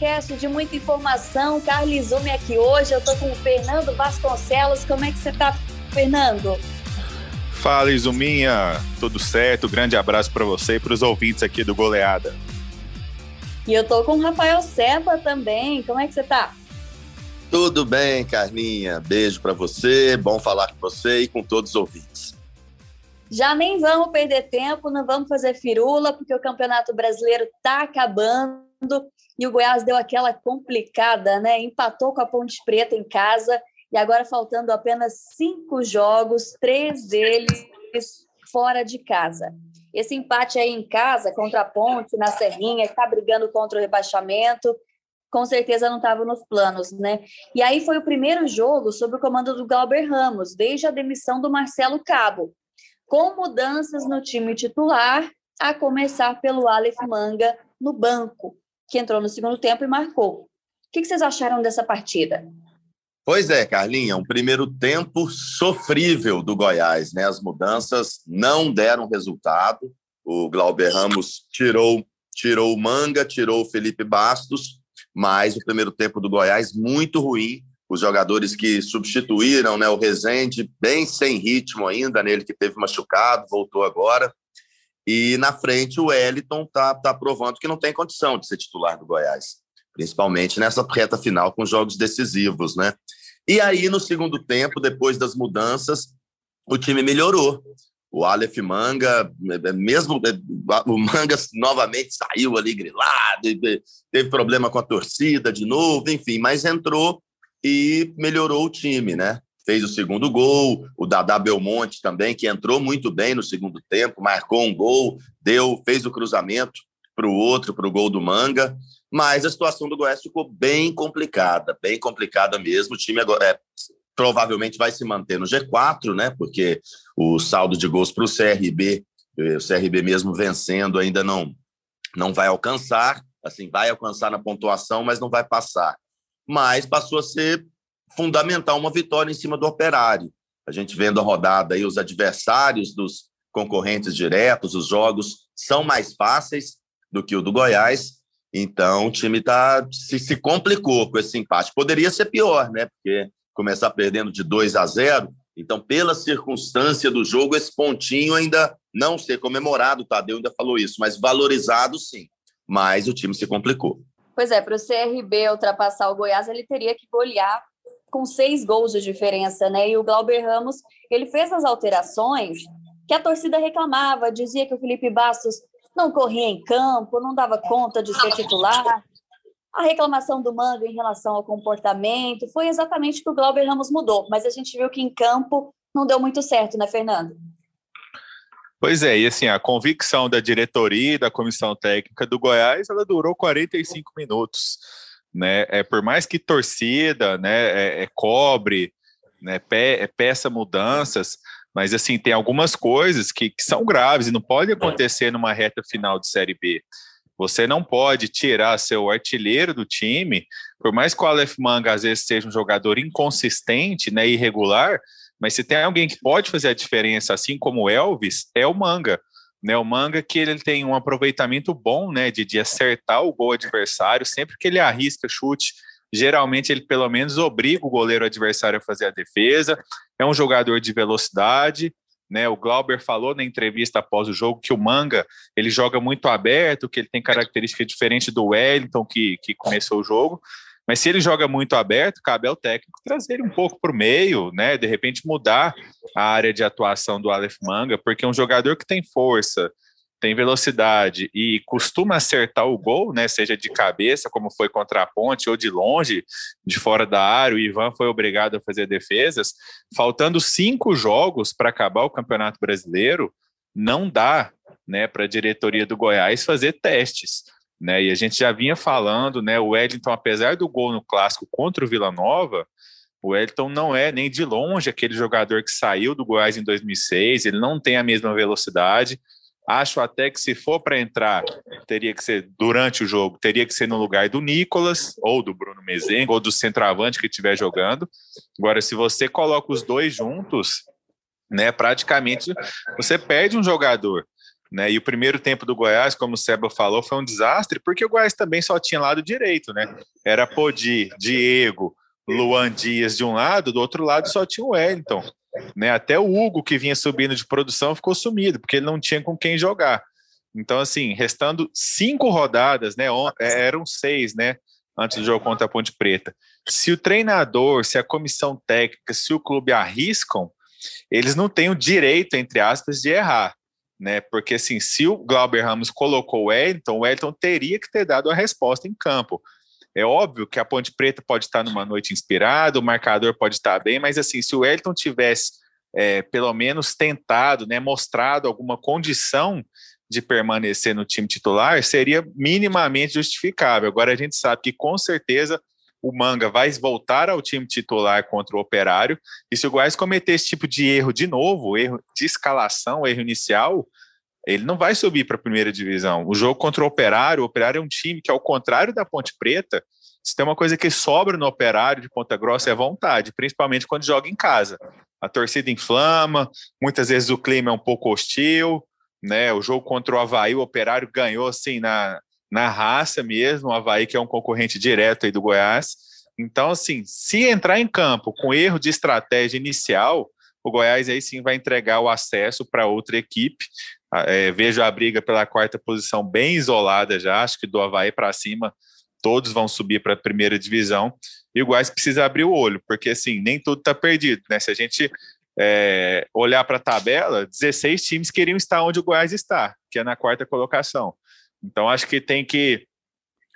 podcast de muita informação. Carlos Zume aqui hoje. Eu tô com o Fernando Vasconcelos. Como é que você tá, Fernando? Fala, Izuminha. Tudo certo? Grande abraço para você e para os ouvintes aqui do Goleada. E eu tô com o Rafael Seba também. Como é que você tá? Tudo bem, Carlinha. Beijo para você. Bom falar com você e com todos os ouvintes. Já nem vamos perder tempo, não vamos fazer firula, porque o Campeonato Brasileiro está acabando e o Goiás deu aquela complicada, né? Empatou com a Ponte Preta em casa e agora faltando apenas cinco jogos, três deles fora de casa. Esse empate aí em casa contra a Ponte, na Serrinha, que está brigando contra o rebaixamento, com certeza não estava nos planos, né? E aí foi o primeiro jogo sob o comando do Glauber Ramos, desde a demissão do Marcelo Cabo com mudanças no time titular, a começar pelo Aleph Manga no banco, que entrou no segundo tempo e marcou. O que vocês acharam dessa partida? Pois é, Carlinha, um primeiro tempo sofrível do Goiás, né? As mudanças não deram resultado. O Glauber Ramos tirou tirou o Manga, tirou o Felipe Bastos, mas o primeiro tempo do Goiás muito ruim os jogadores que substituíram, né? O Rezende, bem sem ritmo ainda, nele que teve machucado, voltou agora. E na frente o Wellington tá, tá provando que não tem condição de ser titular do Goiás, principalmente nessa reta final com jogos decisivos, né? E aí, no segundo tempo, depois das mudanças, o time melhorou. O Aleph Manga, mesmo o Manga novamente saiu ali grilado, teve problema com a torcida de novo, enfim, mas entrou e melhorou o time, né? Fez o segundo gol, o Dadá Belmonte também, que entrou muito bem no segundo tempo, marcou um gol, deu, fez o cruzamento para o outro, para o gol do Manga. Mas a situação do Goiás ficou bem complicada, bem complicada mesmo. O time agora é, provavelmente vai se manter no G4, né? Porque o saldo de gols para o CRB, eh, o CRB mesmo vencendo, ainda não, não vai alcançar. Assim, vai alcançar na pontuação, mas não vai passar mas passou a ser fundamental uma vitória em cima do Operário. A gente vendo a rodada aí, os adversários dos concorrentes diretos, os jogos são mais fáceis do que o do Goiás. Então, o time tá, se, se complicou com esse empate. Poderia ser pior, né? Porque começar perdendo de 2 a 0. Então, pela circunstância do jogo, esse pontinho ainda não ser comemorado, o Tadeu ainda falou isso, mas valorizado sim. Mas o time se complicou. Pois é, para o CRB ultrapassar o Goiás, ele teria que golear com seis gols de diferença, né? E o Glauber Ramos, ele fez as alterações que a torcida reclamava, dizia que o Felipe Bastos não corria em campo, não dava conta de ser titular. A reclamação do Manga em relação ao comportamento foi exatamente o que o Glauber Ramos mudou, mas a gente viu que em campo não deu muito certo, né, Fernando? Pois é, e assim, a convicção da diretoria e da comissão técnica do Goiás, ela durou 45 minutos, né, é, por mais que torcida, né, é, é cobre, né, pe, é, peça mudanças, mas assim, tem algumas coisas que, que são graves e não pode acontecer numa reta final de Série B. Você não pode tirar seu artilheiro do time, por mais que o Aleph Manga às vezes seja um jogador inconsistente, né, irregular, mas se tem alguém que pode fazer a diferença, assim como o Elvis, é o Manga. Né, o Manga que ele tem um aproveitamento bom né, de, de acertar o gol adversário, sempre que ele arrisca chute, geralmente ele pelo menos obriga o goleiro adversário a fazer a defesa. É um jogador de velocidade, né? O Glauber falou na entrevista após o jogo que o Manga ele joga muito aberto, que ele tem característica diferente do Wellington que, que começou o jogo. Mas se ele joga muito aberto, cabe ao técnico trazer ele um pouco para o meio, né? De repente mudar a área de atuação do Aleph Manga, porque um jogador que tem força, tem velocidade e costuma acertar o gol, né? Seja de cabeça, como foi contra a ponte, ou de longe, de fora da área, o Ivan foi obrigado a fazer defesas. Faltando cinco jogos para acabar o Campeonato Brasileiro, não dá né, para a diretoria do Goiás fazer testes. Né? E a gente já vinha falando, né? O Wellington, apesar do gol no clássico contra o Vila Nova, o Wellington não é nem de longe aquele jogador que saiu do Goiás em 2006, ele não tem a mesma velocidade. Acho até que se for para entrar, teria que ser durante o jogo, teria que ser no lugar do Nicolas, ou do Bruno Mezenga, ou do centroavante que estiver jogando. Agora, se você coloca os dois juntos, né, praticamente você perde um jogador Né? E o primeiro tempo do Goiás, como o Seba falou, foi um desastre, porque o Goiás também só tinha lado direito, né? Era Podi, Diego, Luan Dias de um lado, do outro lado só tinha o Wellington. Né? Até o Hugo, que vinha subindo de produção, ficou sumido, porque ele não tinha com quem jogar. Então, assim, restando cinco rodadas, né? É, eram seis, né? Antes do jogo contra a Ponte Preta. Se o treinador, se a comissão técnica, se o clube arriscam, eles não têm o direito, entre aspas, de errar né? Porque assim, se o Glauber Ramos colocou o Wellington, o Wellington teria que ter dado a resposta em campo. É óbvio que a Ponte Preta pode estar numa noite inspirada, o marcador pode estar bem, mas assim, se o Wellington tivesse é, pelo menos tentado, né, mostrado alguma condição de permanecer no time titular, seria minimamente justificável. Agora a gente sabe que com certeza o Manga vai voltar ao time titular contra o Operário. E se o Goiás cometer esse tipo de erro de novo, erro de escalação, erro inicial, ele não vai subir para a primeira divisão. O jogo contra o Operário, o Operário é um time que, ao contrário da Ponte Preta, se tem uma coisa que sobra no Operário de Ponta Grossa é vontade, principalmente quando joga em casa. A torcida inflama, muitas vezes o clima é um pouco hostil, né? O jogo contra o Havaí, o Operário ganhou assim na, na raça mesmo, o Havaí que é um concorrente direto aí do Goiás. Então, assim, se entrar em campo com erro de estratégia inicial, o Goiás aí sim vai entregar o acesso para outra equipe. É, vejo a briga pela quarta posição bem isolada já, acho que do Havaí para cima todos vão subir para a primeira divisão. E o Goiás precisa abrir o olho, porque assim, nem tudo está perdido, né? Se a gente é, olhar para a tabela, 16 times queriam estar onde o Goiás está, que é na quarta colocação. Então, acho que tem que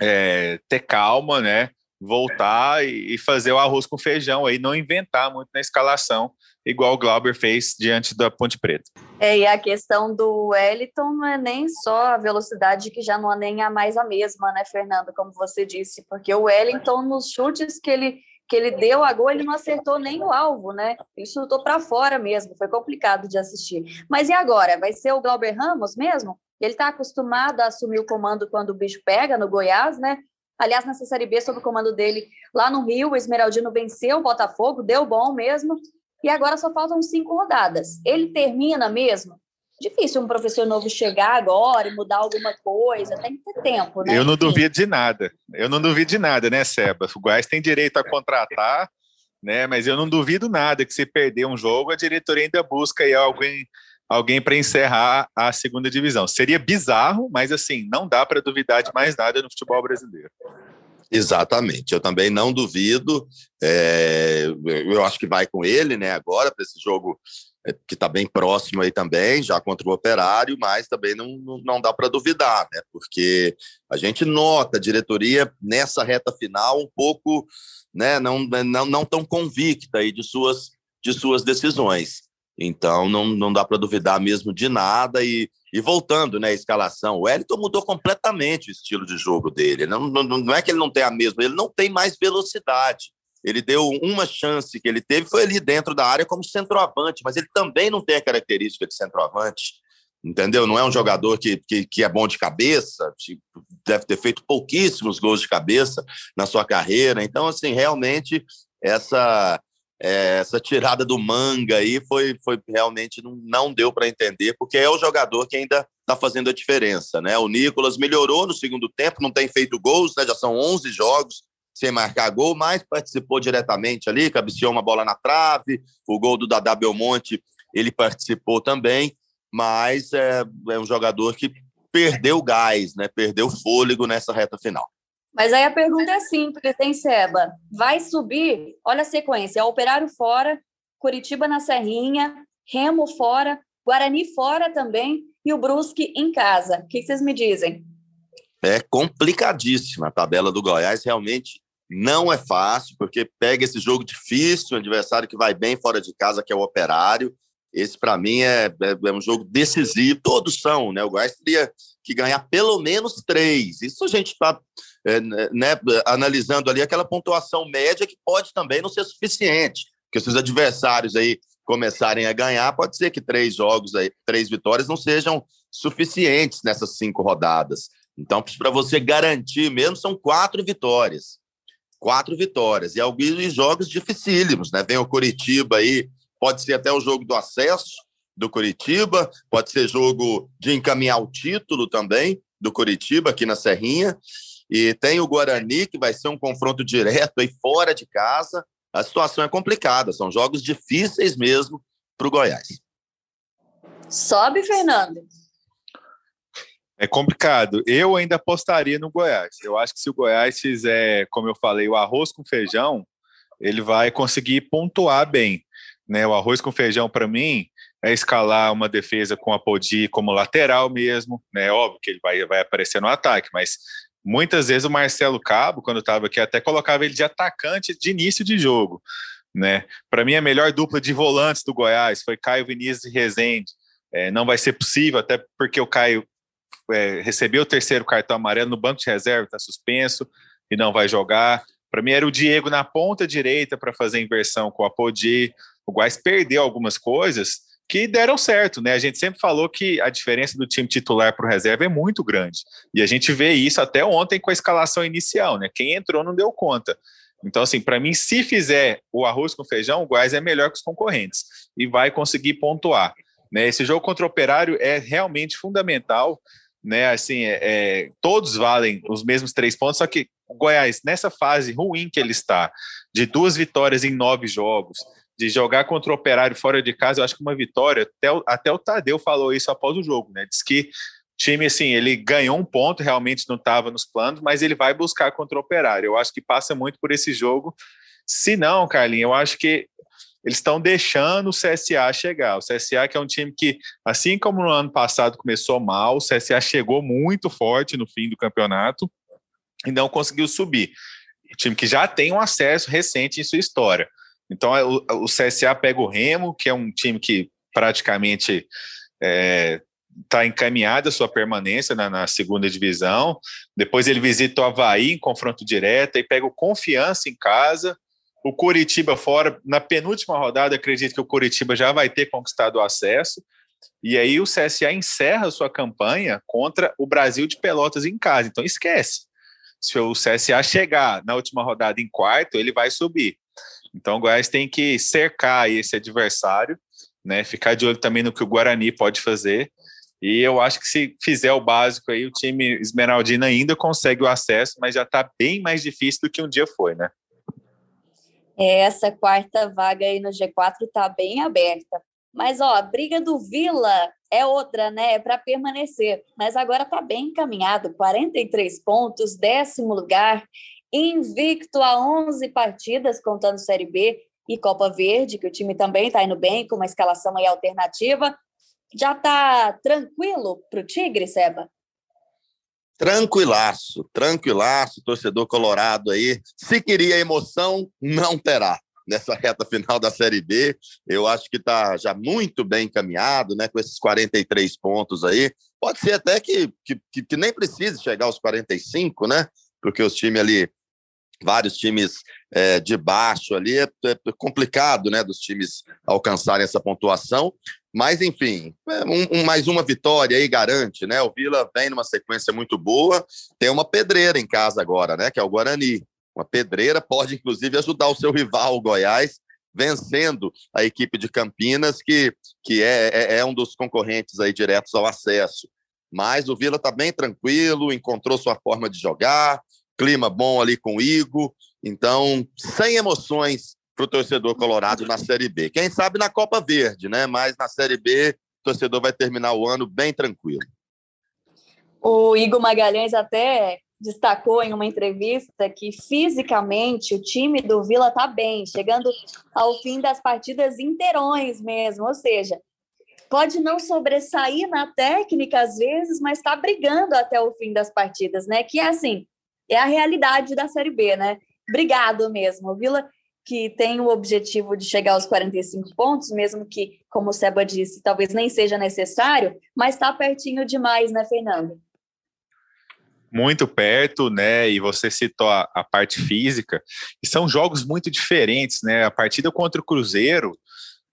é, ter calma, né? Voltar e, fazer o arroz com feijão aí, não inventar muito na escalação, igual o Glauber fez diante da Ponte Preta. É, e a questão do Wellington não é nem só a velocidade, que já não é nem a mais a mesma, né, Fernando, como você disse, porque o Wellington, nos chutes que ele que ele deu a gol, ele não acertou nem o alvo, né? Ele chutou para fora mesmo, foi complicado de assistir. Mas e agora? Vai ser o Glauber Ramos mesmo? Ele está acostumado a assumir o comando quando o bicho pega no Goiás, né? Aliás, nessa Série B, sob o comando dele, lá no Rio, o Esmeraldino venceu o Botafogo, deu bom mesmo, e agora só faltam cinco rodadas. Ele termina mesmo? Difícil um professor novo chegar agora e mudar alguma coisa, tem que ter tempo, né? Eu não duvido de nada, eu não duvido de nada, né, Seba? O Goiás tem direito a contratar, né? Mas eu não duvido nada que se perder um jogo, a diretoria ainda busca aí alguém alguém para encerrar a segunda divisão. Seria bizarro, mas assim, não dá para duvidar de mais nada no futebol brasileiro. Exatamente, eu também não duvido. É, eu acho que vai com ele, né? Agora para esse jogo que está bem próximo aí também, já contra o Operário, mas também não, não, dá para duvidar, né? Porque a gente nota a diretoria nessa reta final um pouco, né? Não, não, não tão convicta aí de suas de suas decisões. Então não, não dá para duvidar mesmo de nada. E, e voltando né, escalação, o Wellington mudou completamente o estilo de jogo dele. Não, não, não é que ele não tem a mesma, ele não tem mais velocidade. Ele deu uma chance que ele teve, foi ali dentro da área como centroavante, mas ele também não tem a característica de centroavante. Entendeu? Não é um jogador que, que, que é bom de cabeça, deve ter feito pouquíssimos gols de cabeça na sua carreira. Então, assim, realmente essa é, essa tirada do manga aí foi, foi realmente não, não deu para entender, porque é o jogador que ainda está fazendo a diferença. Né? O Nicolas melhorou no segundo tempo, não tem feito gols, né? já são 11 jogos sem marcar gol, mas participou diretamente ali, cabeceou uma bola na trave, o gol do Dadá Belmonte ele participou também, mas é, é um jogador que perdeu gás, né? perdeu fôlego nessa reta final. Mas aí a pergunta é simples, hein, Seba? Vai subir? Olha a sequência: é Operário fora, Curitiba na Serrinha, Remo fora, Guarani fora também e o Brusque em casa. O que vocês me dizem? É complicadíssima a tabela do Goiás, realmente não é fácil, porque pega esse jogo difícil, um adversário que vai bem fora de casa, que é o Operário. Esse, para mim, é, é, é, um jogo decisivo. Todos são, né? O Goiás teria que ganhar pelo menos três. Isso a gente está é, né, analisando ali aquela pontuação média que pode também não ser suficiente, porque se os adversários aí começarem a ganhar, pode ser que três jogos, aí, três vitórias não sejam suficientes nessas cinco rodadas. Então, para você garantir mesmo, são quatro vitórias. Quatro vitórias. E alguns jogos dificílimos, né? Vem o Curitiba aí, pode ser até o jogo do acesso, do Curitiba, pode ser jogo de encaminhar o título também do Curitiba aqui na Serrinha. E tem o Guarani, que vai ser um confronto direto aí fora de casa. A situação é complicada, são jogos difíceis mesmo para o Goiás. Sobe, Fernando. É complicado. Eu ainda apostaria no Goiás. Eu acho que se o Goiás fizer, como eu falei, o arroz com feijão, ele vai conseguir pontuar bem. Né? O arroz com feijão, para mim, é escalar uma defesa com a Podi como lateral mesmo. Né? Óbvio que ele vai, vai aparecer no ataque, mas muitas vezes o Marcelo Cabo, quando estava aqui, até colocava ele de atacante de início de jogo. Né? Para mim, a melhor dupla de volantes do Goiás foi Caio Vinícius e Rezende. É, não vai ser possível, até porque o Caio é, recebeu o terceiro cartão amarelo no banco de reserva, está suspenso e não vai jogar. Para mim, era o Diego na ponta direita para fazer inversão com a Podi. O Goiás perdeu algumas coisas que deram certo, né? A gente sempre falou que a diferença do time titular para o reserva é muito grande. E a gente vê isso até ontem com a escalação inicial, né? Quem entrou não deu conta. Então, assim, para mim, se fizer o arroz com feijão, o Goiás é melhor que os concorrentes e vai conseguir pontuar. Né? Esse jogo contra o Operário é realmente fundamental, né? Assim, é, é, todos valem os mesmos três pontos, só que o Goiás, nessa fase ruim que ele está, de duas vitórias em nove jogos, de jogar contra o Operário fora de casa, eu acho que uma vitória, até o, até o Tadeu falou isso após o jogo, né? Diz que o time, assim, ele ganhou um ponto, realmente não estava nos planos, mas ele vai buscar contra o Operário. Eu acho que passa muito por esse jogo. Se não, Carlinhos, eu acho que eles estão deixando o CSA chegar. O CSA que é um time que, assim como no ano passado começou mal, o CSA chegou muito forte no fim do campeonato e não conseguiu subir. Um time que já tem um acesso recente em sua história. Então, é, o, o CSA pega o Remo, que é um time que praticamente está é, tá encaminhada a sua permanência na, na, segunda divisão. Depois ele visita o Havaí em confronto direto e pega o Confiança em casa. O Curitiba fora, na penúltima rodada, acredito que o Curitiba já vai ter conquistado o acesso. E aí o CSA encerra sua campanha contra o Brasil de Pelotas em casa. Então esquece. Se o CSA chegar na última rodada em quarto, ele vai subir. Então o Goiás tem que cercar esse adversário, né? Ficar de olho também no que o Guarani pode fazer. E eu acho que se fizer o básico aí, o time Esmeraldina ainda consegue o acesso, mas já está bem mais difícil do que um dia foi, né? Essa quarta vaga aí no G4 está bem aberta. Mas ó, a briga do Vila é outra, né? É para permanecer. Mas agora está bem encaminhado, 43 pontos, décimo lugar, invicto a 11 partidas, contando Série B e Copa Verde, que o time também está indo bem, com uma escalação aí alternativa. Já está tranquilo para o Tigre, Seba? Tranquilaço, tranquilaço, torcedor colorado aí. Se queria emoção, não terá nessa reta final da Série B. Eu acho que está já muito bem encaminhado, né? Com esses 43 pontos aí. Pode ser até que, que, que nem precise chegar aos 45, né? Porque os times ali vários times é, de baixo ali, é, é, complicado, né, dos times alcançarem essa pontuação, mas enfim, é um, um, mais uma vitória aí garante, né, o Vila vem numa sequência muito boa, tem uma pedreira em casa agora, né, que é o Guarani, uma pedreira pode inclusive ajudar o seu rival, o Goiás, vencendo a equipe de Campinas, que, que é, é, é um dos concorrentes aí diretos ao acesso. Mas o Vila está bem tranquilo, encontrou sua forma de jogar, clima bom ali com o Igor. Então, sem emoções para o torcedor colorado na Série B. Quem sabe na Copa Verde, né? Mas na Série B, o torcedor vai terminar o ano bem tranquilo. O Igor Magalhães até destacou em uma entrevista que fisicamente o time do Vila está bem, chegando ao fim das partidas inteirões mesmo, ou seja, pode não sobressair na técnica às vezes, mas está brigando até o fim das partidas, né? Que é assim, é a realidade da Série B, né? Obrigado mesmo. O Vila que tem o objetivo de chegar aos 45 pontos, mesmo que, como o Seba disse, talvez nem seja necessário, mas está pertinho demais, né, Fernando? Muito perto, né? E você citou a, a, parte física, e são jogos muito diferentes, né? A partida contra o Cruzeiro,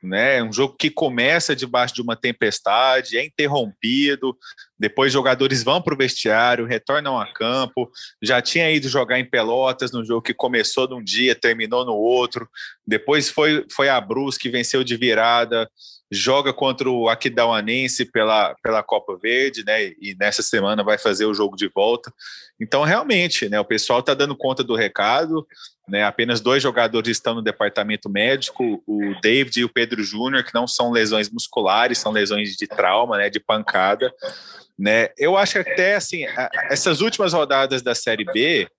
né? Um jogo que começa debaixo de uma tempestade, é interrompido, depois jogadores vão para o vestiário, retornam a campo. Já tinha ido jogar em Pelotas no jogo que começou num dia, terminou no outro. Depois foi, foi a Brusque, venceu de virada. Joga contra o Aquidauanense pela, pela Copa Verde, né? E nessa semana vai fazer o jogo de volta. Então, realmente, né? O pessoal está dando conta do recado. Né, apenas dois jogadores estão no departamento médico, o David e o Pedro Júnior, que não são lesões musculares, são lesões de trauma, né, de pancada. Né? Eu acho que até assim, essas últimas rodadas da Série B,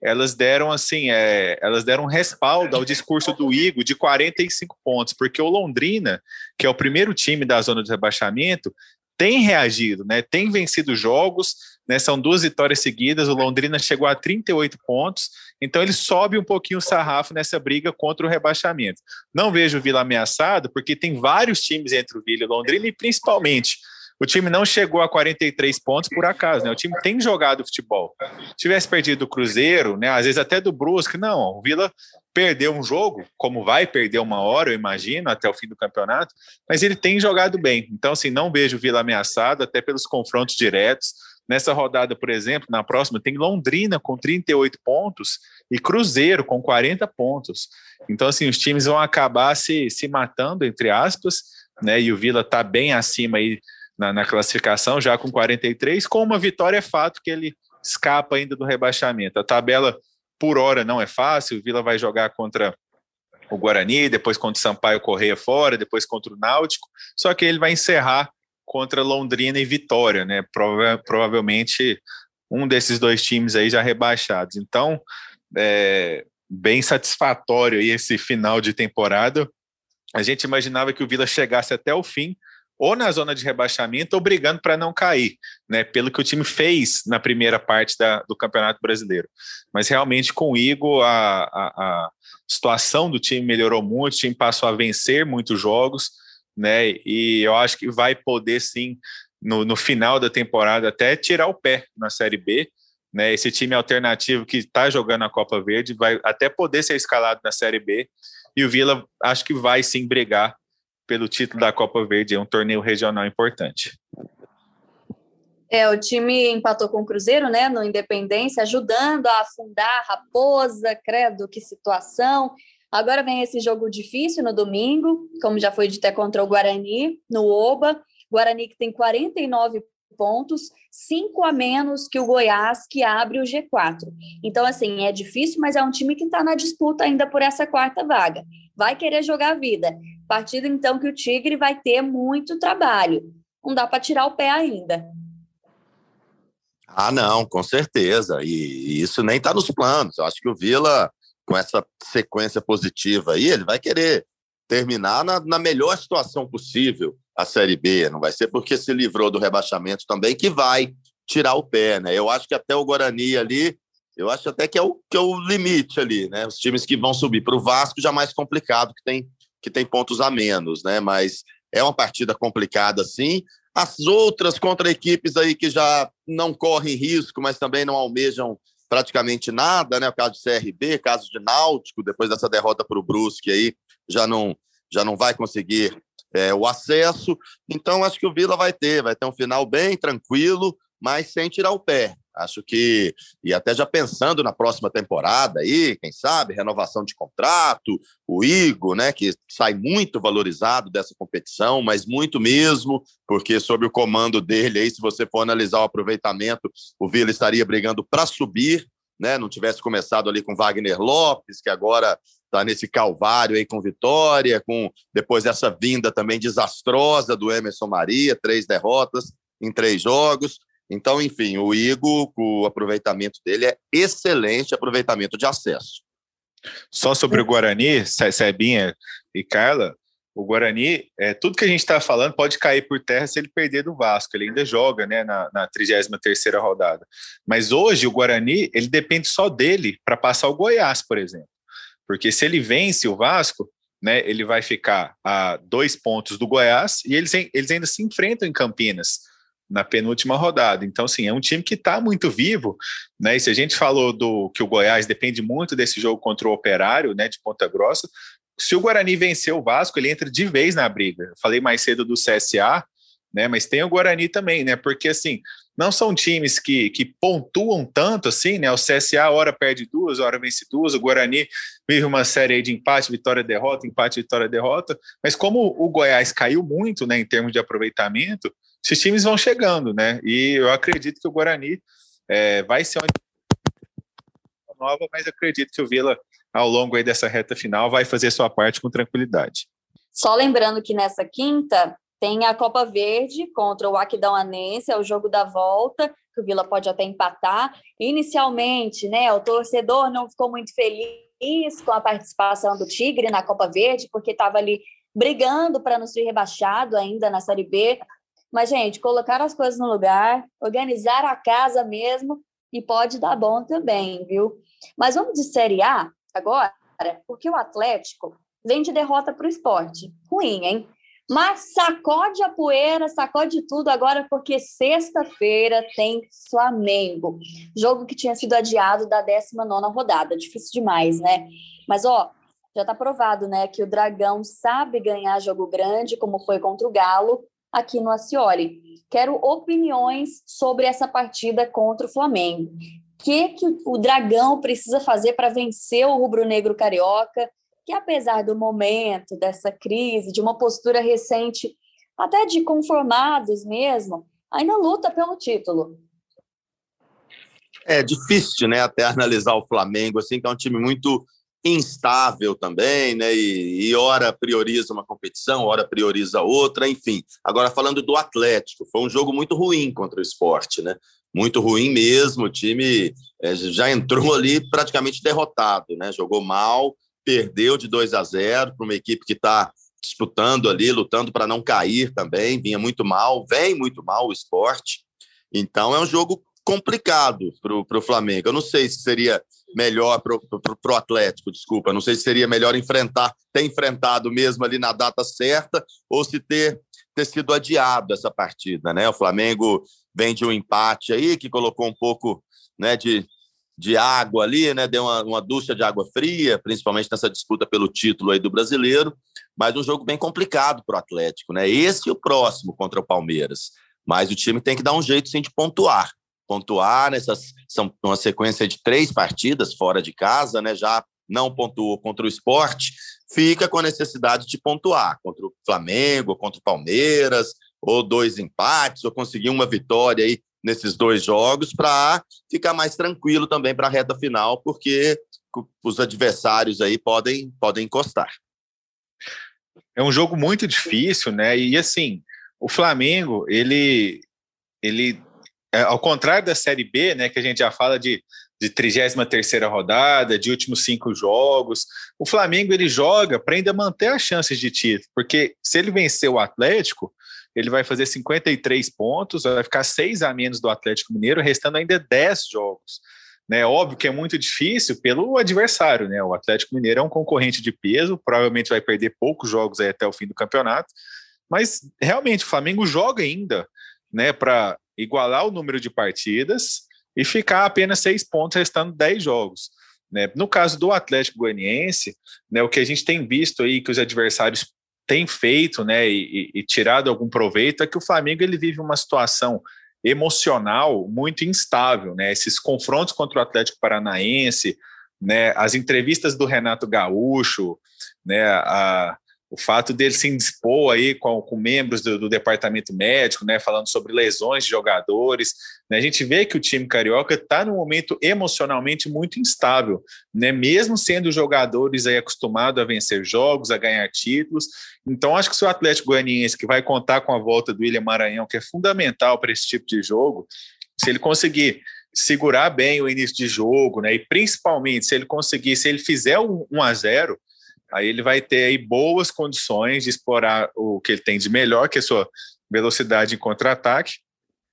elas deram assim, é, elas deram respaldo ao discurso do Igor de 45 pontos, porque o Londrina, que é o primeiro time da zona de rebaixamento, tem reagido, né? Tem vencido jogos, né? São duas vitórias seguidas. O Londrina chegou a 38 pontos, então ele sobe um pouquinho o sarrafo nessa briga contra o rebaixamento. Não vejo o Vila ameaçado, porque tem vários times entre o Vila e o Londrina, e principalmente o time não chegou a 43 pontos por acaso, né? O time tem jogado futebol. Se tivesse perdido o Cruzeiro, né? Às vezes até do Brusque, não. O Vila perdeu um jogo, como vai perder uma hora, eu imagino, até o fim do campeonato, mas ele tem jogado bem. Então, assim, não vejo o Vila ameaçado, até pelos confrontos diretos. Nessa rodada, por exemplo, na próxima, tem Londrina com 38 pontos e Cruzeiro com 40 pontos. Então, assim, os times vão acabar se, se matando, entre aspas, né? E o Vila está bem acima aí na, na, classificação, já com 43. Com uma vitória, é fato que ele escapa ainda do rebaixamento. A tabela por hora não é fácil. O Vila vai jogar contra o Guarani, depois contra o Sampaio Correia fora, depois contra o Náutico. Só que ele vai encerrar contra Londrina e Vitória, né? Prova provavelmente um desses dois times aí já rebaixados. Então, é bem satisfatório esse final de temporada. A gente imaginava que o Vila chegasse até o fim, ou na zona de rebaixamento ou brigando para não cair, né? Pelo que o time fez na primeira parte da, do Campeonato Brasileiro. Mas realmente com o Igor a, a, a, situação do time melhorou muito, o time passou a vencer muitos jogos, né? E eu acho que vai poder sim no, no final da temporada até tirar o pé na Série B. Né, esse time alternativo que está jogando a Copa Verde vai até poder ser escalado na Série B e o Vila acho que vai sim brigar pelo título da Copa Verde, é um torneio regional importante. É, o time empatou com o Cruzeiro, né, no Independência, ajudando a afundar a Raposa, credo, que situação. Agora vem esse jogo difícil no domingo, como já foi dito, é contra o Guarani, no Oba. Guarani que tem 49 pontos, cinco a menos que o Goiás, que abre o G4. Então, assim, é difícil, mas é um time que está na disputa ainda por essa quarta vaga. Vai querer jogar a vida. Partido, então, que o Tigre vai ter muito trabalho. Não dá para tirar o pé ainda. Ah, não, com certeza. E, isso nem está nos planos. Eu acho que o Vila, com essa sequência positiva aí, ele vai querer terminar na, na melhor situação possível a Série B. Não vai ser porque se livrou do rebaixamento também que vai tirar o pé, né? Eu acho que até o Guarani ali, eu acho até que é o, que é o limite ali, né? Os times que vão subir para o Vasco já mais complicado, que tem, que tem pontos a menos, né? Mas é uma partida complicada, sim. As outras contra equipes aí que já não correm risco, mas também não almejam praticamente nada, né? O caso de CRB, caso de Náutico, depois dessa derrota para o Brusque aí, já não, já não vai conseguir é, o acesso. Então, acho que o Vila vai ter, vai ter um final bem tranquilo, mas sem tirar o pé. Acho que, e até já pensando na próxima temporada aí, quem sabe, renovação de contrato, o Igor, né, que sai muito valorizado dessa competição, mas muito mesmo, porque sob o comando dele aí, se você for analisar o aproveitamento, o Vila estaria brigando para subir, né, não tivesse começado ali com Wagner Lopes, que agora está nesse calvário aí com vitória, com depois dessa vinda também desastrosa do Emerson Maria, três derrotas em três jogos. Então, enfim, o Igor, o aproveitamento dele é excelente aproveitamento de acesso. Só sobre o Guarani, Sebinha e Carla, o Guarani, é, tudo que a gente está falando pode cair por terra se ele perder do Vasco. Ele ainda joga né, na, na 33 rodada. Mas hoje o Guarani ele depende só dele para passar o Goiás, por exemplo. Porque se ele vence o Vasco, né, ele vai ficar a dois pontos do Goiás e eles, eles ainda se enfrentam em Campinas na penúltima rodada. Então, assim, é um time que está muito vivo, né? E se a gente falou do que o Goiás depende muito desse jogo contra o Operário, né, de Ponta Grossa, se o Guarani vencer o Vasco, ele entra de vez na briga. Eu falei mais cedo do CSA, né? Mas tem o Guarani também, né? Porque assim, não são times que, que pontuam tanto assim, né? O CSA hora perde duas, hora vence duas, o Guarani vive uma série de empate, vitória, derrota, empate, vitória, derrota. Mas como o Goiás caiu muito, né, em termos de aproveitamento, esses times vão chegando, né? E eu acredito que o Guarani é, vai ser uma nova, mas acredito que o Vila, ao longo aí dessa reta final, vai fazer sua parte com tranquilidade. Só lembrando que nessa quinta tem a Copa Verde contra o Aquidauanense, é o jogo da volta, que o Vila pode até empatar. Inicialmente, né, o torcedor não ficou muito feliz com a participação do Tigre na Copa Verde, porque estava ali brigando para não ser rebaixado ainda na Série B. Mas, gente, colocar as coisas no lugar, organizar a casa mesmo, e pode dar bom também, viu? Mas vamos de Série A agora, porque o Atlético vem de derrota para o esporte. Ruim, hein? Mas sacode a poeira, sacode tudo agora, porque sexta-feira tem Flamengo. Jogo que tinha sido adiado da 19 rodada. Difícil demais, né? Mas, ó, já tá provado, né, que o Dragão sabe ganhar jogo grande, como foi contra o Galo, aqui no Acioli. Quero opiniões sobre essa partida contra o Flamengo. O que, que o Dragão precisa fazer para vencer o rubro-negro carioca? Que apesar do momento, dessa crise, de uma postura recente, até de conformados mesmo, ainda luta pelo título. É difícil, né, até analisar o Flamengo, assim, que é um time muito instável também, né, e, e ora prioriza uma competição, ora prioriza outra, enfim. Agora, falando do Atlético, foi um jogo muito ruim contra o esporte, né, muito ruim mesmo, o time é, já entrou ali praticamente derrotado, né, jogou mal, perdeu de 2 a 0 para uma equipe que está disputando ali, lutando para não cair também, vinha muito mal, vem muito mal o esporte. Então é um jogo complicado para o Flamengo. Eu não sei se seria melhor para o Atlético, desculpa, não sei se seria melhor enfrentar, ter enfrentado mesmo ali na data certa, ou se ter, ter sido adiado essa partida. Né? O Flamengo vem de um empate aí que colocou um pouco né, de, de água ali, né? Deu uma, uma ducha de água fria, principalmente nessa disputa pelo título aí do brasileiro, mas um jogo bem complicado para o Atlético, né? Esse e o próximo contra o Palmeiras. Mas o time tem que dar um jeito sim de pontuar. Pontuar nessas são uma sequência de três partidas fora de casa, né? Já não pontuou contra o esporte, fica com a necessidade de pontuar contra o Flamengo, contra o Palmeiras, ou dois empates, ou conseguir uma vitória aí nesses dois jogos para ficar mais tranquilo também para a reta final, porque os adversários aí podem, podem encostar. É um jogo muito difícil, né? E assim, o Flamengo, ele, ele é, ao contrário da Série B, né, que a gente já fala de, de 33 rodada, de últimos cinco jogos, o Flamengo ele joga para ainda manter as chances de título, porque se ele vencer o Atlético, ele vai fazer 53 pontos, vai ficar seis a menos do Atlético Mineiro, restando ainda 10 jogos. Né, óbvio que é muito difícil pelo adversário, né? O Atlético Mineiro é um concorrente de peso, provavelmente vai perder poucos jogos até o fim do campeonato, mas realmente o Flamengo joga ainda, né, para igualar o número de partidas e ficar apenas seis pontos restando 10 jogos. Né? No caso do Atlético Goianiense, né, o que a gente tem visto aí que os adversários tem feito, né, e, e, tirado algum proveito é que o Flamengo ele vive uma situação emocional muito instável, né? Esses confrontos contra o Atlético Paranaense, né, as entrevistas do Renato Gaúcho, né, a, o fato dele se indispor aí com, com membros do, do, departamento médico, né, falando sobre lesões de jogadores, né, a gente vê que o time carioca está num momento emocionalmente muito instável, né, mesmo sendo jogadores aí acostumados a vencer jogos, a ganhar títulos. Então, acho que se o Atlético Goianiense, que vai contar com a volta do William Maranhão, que é fundamental para esse tipo de jogo, se ele conseguir segurar bem o início de jogo, né, e principalmente se ele conseguir, se ele fizer um 1 a 0 Aí ele vai ter aí boas condições de explorar o que ele tem de melhor, que é sua velocidade em contra-ataque.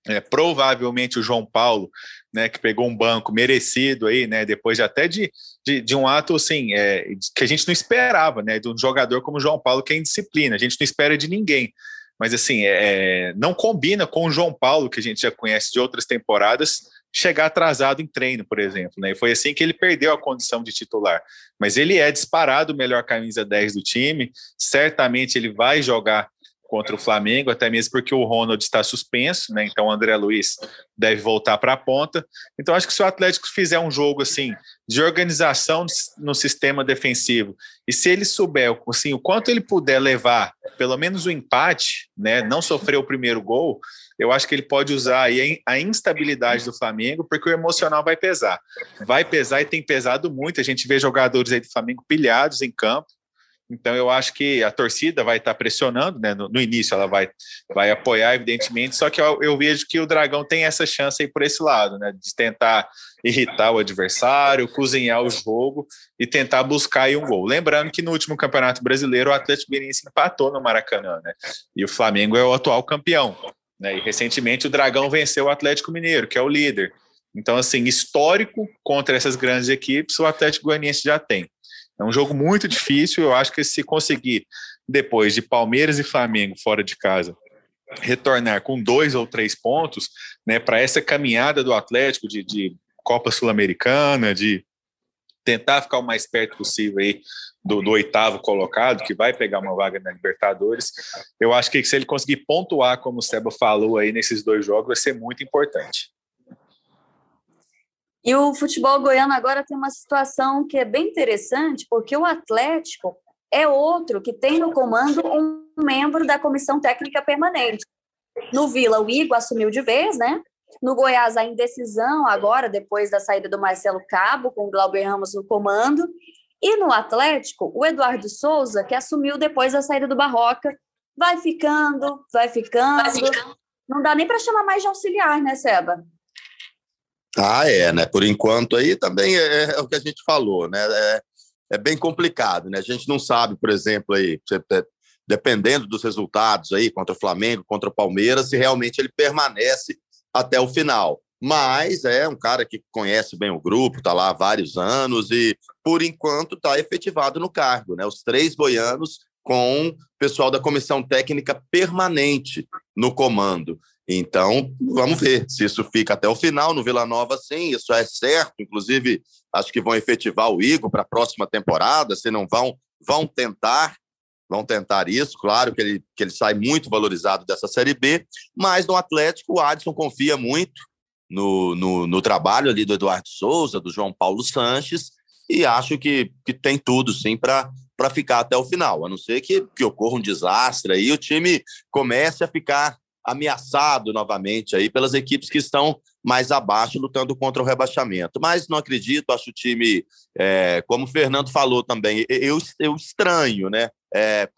É, provavelmente o João Paulo, né, que pegou um banco merecido aí, né, depois de, até de, de, de, um ato assim, é, que a gente não esperava, né, de um jogador como o João Paulo, que é indisciplina, a gente não espera de ninguém. Mas assim, é, não combina com o João Paulo, que a gente já conhece de outras temporadas, chegar atrasado em treino, por exemplo. Né? E foi assim que ele perdeu a condição de titular. Mas ele é disparado o melhor camisa 10 do time, certamente ele vai jogar contra o Flamengo, até mesmo porque o Ronald está suspenso, né? Então o André Luiz deve voltar para a ponta. Então acho que se o Atlético fizer um jogo assim de organização no sistema defensivo e se ele souber assim o quanto ele puder levar, pelo menos o empate, né? Não sofrer o primeiro gol, eu acho que ele pode usar aí a instabilidade do Flamengo, porque o emocional vai pesar. Vai pesar e tem pesado muito. A gente vê jogadores aí do Flamengo pilhados em campo então, eu acho que a torcida vai estar pressionando, né? No, no início, ela vai, vai apoiar, evidentemente, só que eu, eu, vejo que o Dragão tem essa chance aí por esse lado, né? De tentar irritar o adversário, cozinhar o jogo e tentar buscar aí um gol. Lembrando que no último Campeonato Brasileiro, o Atlético Mineiro empatou no Maracanã, né? E o Flamengo é o atual campeão, né? E recentemente o Dragão venceu o Atlético Mineiro, que é o líder. Então, assim, histórico contra essas grandes equipes, o Atlético Goianiense já tem. É um jogo muito difícil. Eu acho que se conseguir, depois de Palmeiras e Flamengo fora de casa, retornar com dois ou três pontos, né, para essa caminhada do Atlético de, de Copa Sul-Americana, de tentar ficar o mais perto possível aí do, do, oitavo colocado, que vai pegar uma vaga na Libertadores. Eu acho que se ele conseguir pontuar, como o Seba falou aí nesses dois jogos, vai ser muito importante. E o futebol goiano agora tem uma situação que é bem interessante, porque o Atlético é outro que tem no comando um membro da comissão técnica permanente. No Vila, o Igor assumiu de vez, né? No Goiás, a indecisão agora, depois da saída do Marcelo Cabo, com o Glauber Ramos no comando. E no Atlético, o Eduardo Souza, que assumiu depois da saída do Barroca, vai ficando, vai ficando. Vai ficando. Não dá nem para chamar mais de auxiliar, né, Seba? Ah, é, né? Por enquanto aí também é, é o que a gente falou, né? É, é, bem complicado, né? A gente não sabe, por exemplo, aí, dependendo dos resultados aí contra o Flamengo, contra o Palmeiras, se realmente ele permanece até o final. Mas é um cara que conhece bem o grupo, está lá há vários anos e, por enquanto, está efetivado no cargo, né? Os três goianos com o pessoal da comissão técnica permanente no comando. Então, vamos ver se isso fica até o final. No Vila Nova, sim, isso é certo. Inclusive, acho que vão efetivar o Igor para a próxima temporada, se não vão, vão tentar. Vão tentar isso, claro que ele, que ele sai muito valorizado dessa Série B, mas no Atlético o Adson confia muito no, no, no trabalho ali do Eduardo Souza, do João Paulo Sanches, e acho que, que tem tudo sim para ficar até o final, a não ser que, que ocorra um desastre aí, o time comece a ficar ameaçado novamente aí pelas equipes que estão mais abaixo, lutando contra o rebaixamento. Mas não acredito, acho o time, é, como o Fernando falou também, eu, eu estranho, né? É,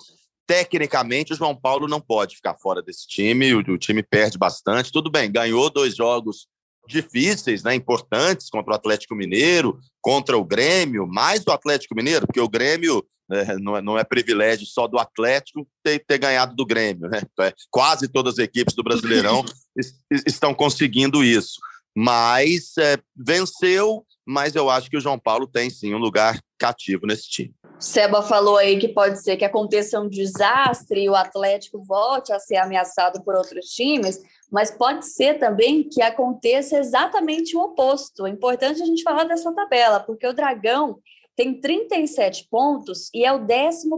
tecnicamente, o João Paulo não pode ficar fora desse time, o, o time perde bastante. Tudo bem, ganhou dois jogos difíceis, né, importantes contra o Atlético Mineiro, contra o Grêmio, mais do Atlético Mineiro, porque o Grêmio né, não, é, não, é, privilégio só do Atlético ter, ter ganhado do Grêmio, né? É, quase todas as equipes do Brasileirão estão conseguindo isso. Mas é, venceu, mas eu acho que o João Paulo tem sim um lugar cativo nesse time. Seba falou aí que pode ser que aconteça um desastre e o Atlético volte a ser ameaçado por outros times, mas pode ser também que aconteça exatamente o oposto. É importante a gente falar dessa tabela, porque o Dragão tem 37 pontos e é o 11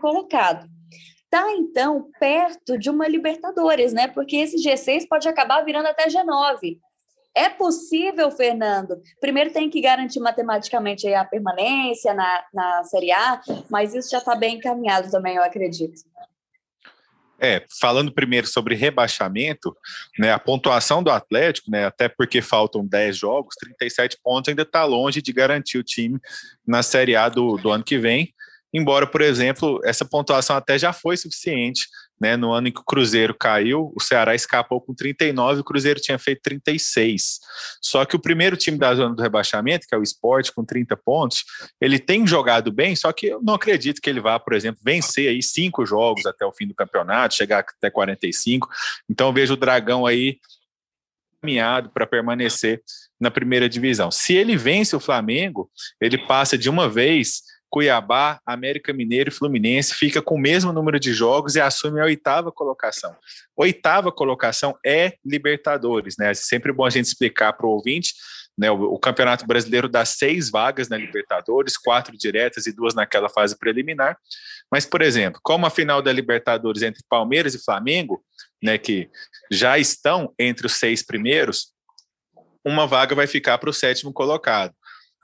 colocado. Está, então, perto de uma Libertadores, né? Porque esse G6 pode acabar virando até G9. É possível, Fernando. Primeiro tem que garantir matematicamente a permanência na, na Série A, mas isso já está bem encaminhado também, eu acredito. É, falando primeiro sobre rebaixamento, né, a pontuação do Atlético, né, até porque faltam 10 jogos, 37 pontos ainda está longe de garantir o time na Série A do, do ano que vem. Embora, por exemplo, essa pontuação até já foi suficiente né, no ano em que o Cruzeiro caiu, o Ceará escapou com 39, o Cruzeiro tinha feito 36. Só que o primeiro time da zona do rebaixamento, que é o Sport, com 30 pontos, ele tem jogado bem, só que eu não acredito que ele vá, por exemplo, vencer aí cinco jogos até o fim do campeonato, chegar até 45. Então vejo o Dragão aí caminhado para permanecer na primeira divisão. Se ele vence o Flamengo, ele passa de uma vez Cuiabá, América Mineiro e Fluminense fica com o mesmo número de jogos e assume a oitava colocação. Oitava colocação é Libertadores, né? É sempre bom a gente explicar para o ouvinte Né? O, o, Campeonato Brasileiro dá seis vagas na Libertadores, quatro diretas e duas naquela fase preliminar. Mas, por exemplo, como a final da Libertadores entre Palmeiras e Flamengo, né, que já estão entre os seis primeiros, uma vaga vai ficar para o sétimo colocado.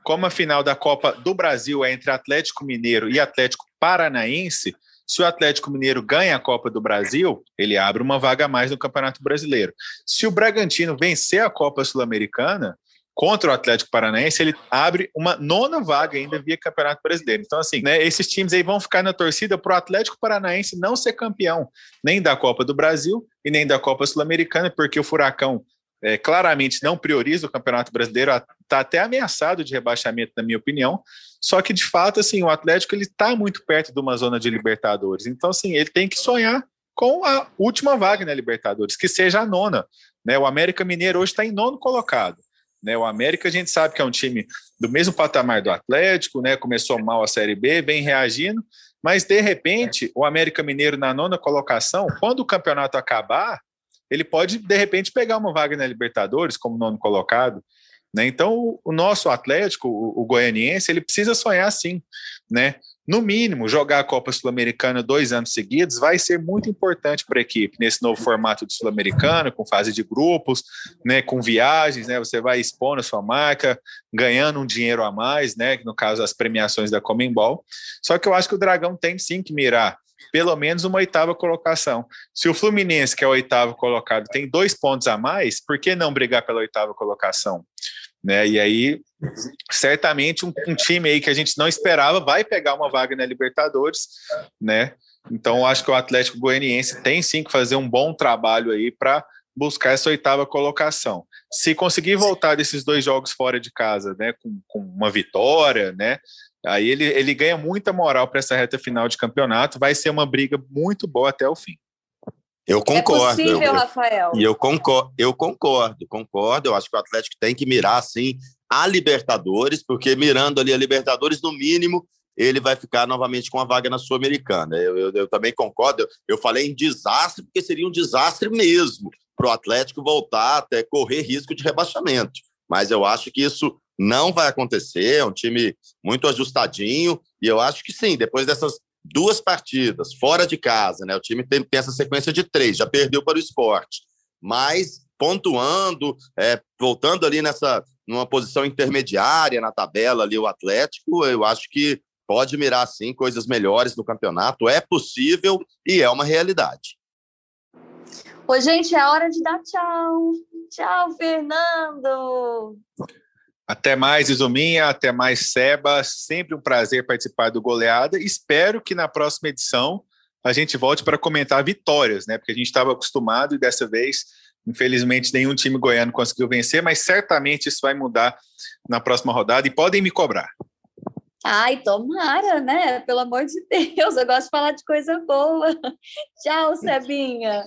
Como a final da Copa do Brasil é entre Atlético Mineiro e Atlético Paranaense, se o Atlético Mineiro ganha a Copa do Brasil, ele abre uma vaga a mais no Campeonato Brasileiro. Se o Bragantino vencer a Copa Sul-Americana contra o Atlético Paranaense, ele abre uma nona vaga ainda via Campeonato Brasileiro. Então, assim, né, esses times aí vão ficar na torcida para o Atlético Paranaense não ser campeão nem da Copa do Brasil e nem da Copa Sul-Americana, porque o Furacão é, claramente não prioriza o Campeonato Brasileiro, está até ameaçado de rebaixamento, na minha opinião. Só que, de fato, assim, o Atlético ele está muito perto de uma zona de Libertadores. Então, assim, ele tem que sonhar com a última vaga na Libertadores, que seja a nona. Né? O América Mineiro hoje está em nono colocado. Né? O América a gente sabe que é um time do mesmo patamar do Atlético, né? começou mal a Série B, vem reagindo, mas de repente o América Mineiro na nona colocação, quando o campeonato acabar, ele pode, de repente, pegar uma vaga na Libertadores como nono colocado. Né? Então, o nosso Atlético, o, o goianiense, ele precisa sonhar sim. Né? No mínimo, jogar a Copa Sul-Americana dois anos seguidos vai ser muito importante para a equipe nesse novo formato do Sul-Americano, com fase de grupos, né, com viagens, né, você vai expondo a sua marca, ganhando um dinheiro a mais, né, no caso as premiações da Comembol. Só que eu acho que o Dragão tem sim que mirar pelo menos uma oitava colocação. Se o Fluminense, que é o oitavo colocado, tem dois pontos a mais, por que não brigar pela oitava colocação? Né? E aí, certamente, um, um, time aí que a gente não esperava vai pegar uma vaga na Libertadores, né? Então, acho que o Atlético Goianiense tem sim que fazer um bom trabalho aí para buscar essa oitava colocação. Se conseguir voltar desses dois jogos fora de casa, né, com, com uma vitória, né, Aí ele, ele ganha muita moral para essa reta final de campeonato. Vai ser uma briga muito boa até o fim. Eu concordo. É possível, eu, Rafael. E eu concordo, eu concordo, concordo. Eu acho que o Atlético tem que mirar, sim, a Libertadores, porque mirando ali a Libertadores, no mínimo, ele vai ficar novamente com a vaga na Sul-Americana. Eu, eu, eu, também concordo. Eu, eu, falei em desastre, porque seria um desastre mesmo para o Atlético voltar até correr risco de rebaixamento. Mas eu acho que isso não vai acontecer, é um time muito ajustadinho, e eu acho que sim, depois dessas duas partidas fora de casa, né? O time tem, tem essa sequência de três, já perdeu para o esporte, mas pontuando, é, voltando ali nessa numa posição intermediária na tabela ali o Atlético, eu acho que pode mirar sim coisas melhores no campeonato, é possível e é uma realidade. Ô, gente, é hora de dar tchau. Tchau, Fernando. Até mais, Isominha, até mais, Seba. Sempre um prazer participar do Goleada. Espero que na próxima edição a gente volte para comentar vitórias, né? Porque a gente estava acostumado e dessa vez, infelizmente, nenhum time goiano conseguiu vencer, mas certamente isso vai mudar na próxima rodada e podem me cobrar. Ai, tomara, né? Pelo amor de Deus, eu gosto de falar de coisa boa. Tchau, Sebinha.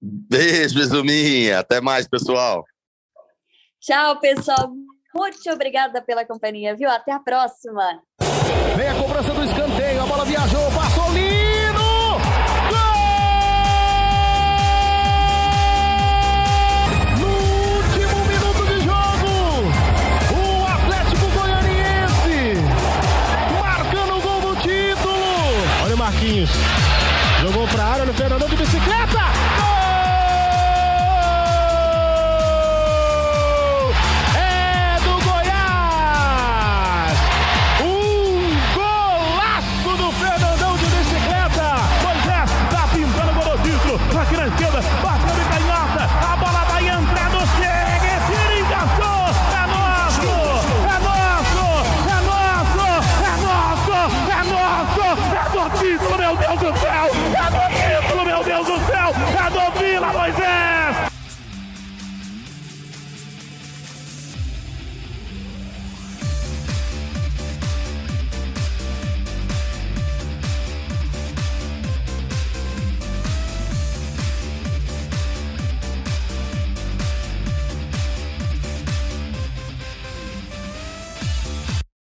Beijo, Isominha. Até mais, pessoal. Tchau, pessoal. Muito obrigada pela companhia, viu? Até a próxima. Vem a cobrança do escanteio, a bola viajou, passou!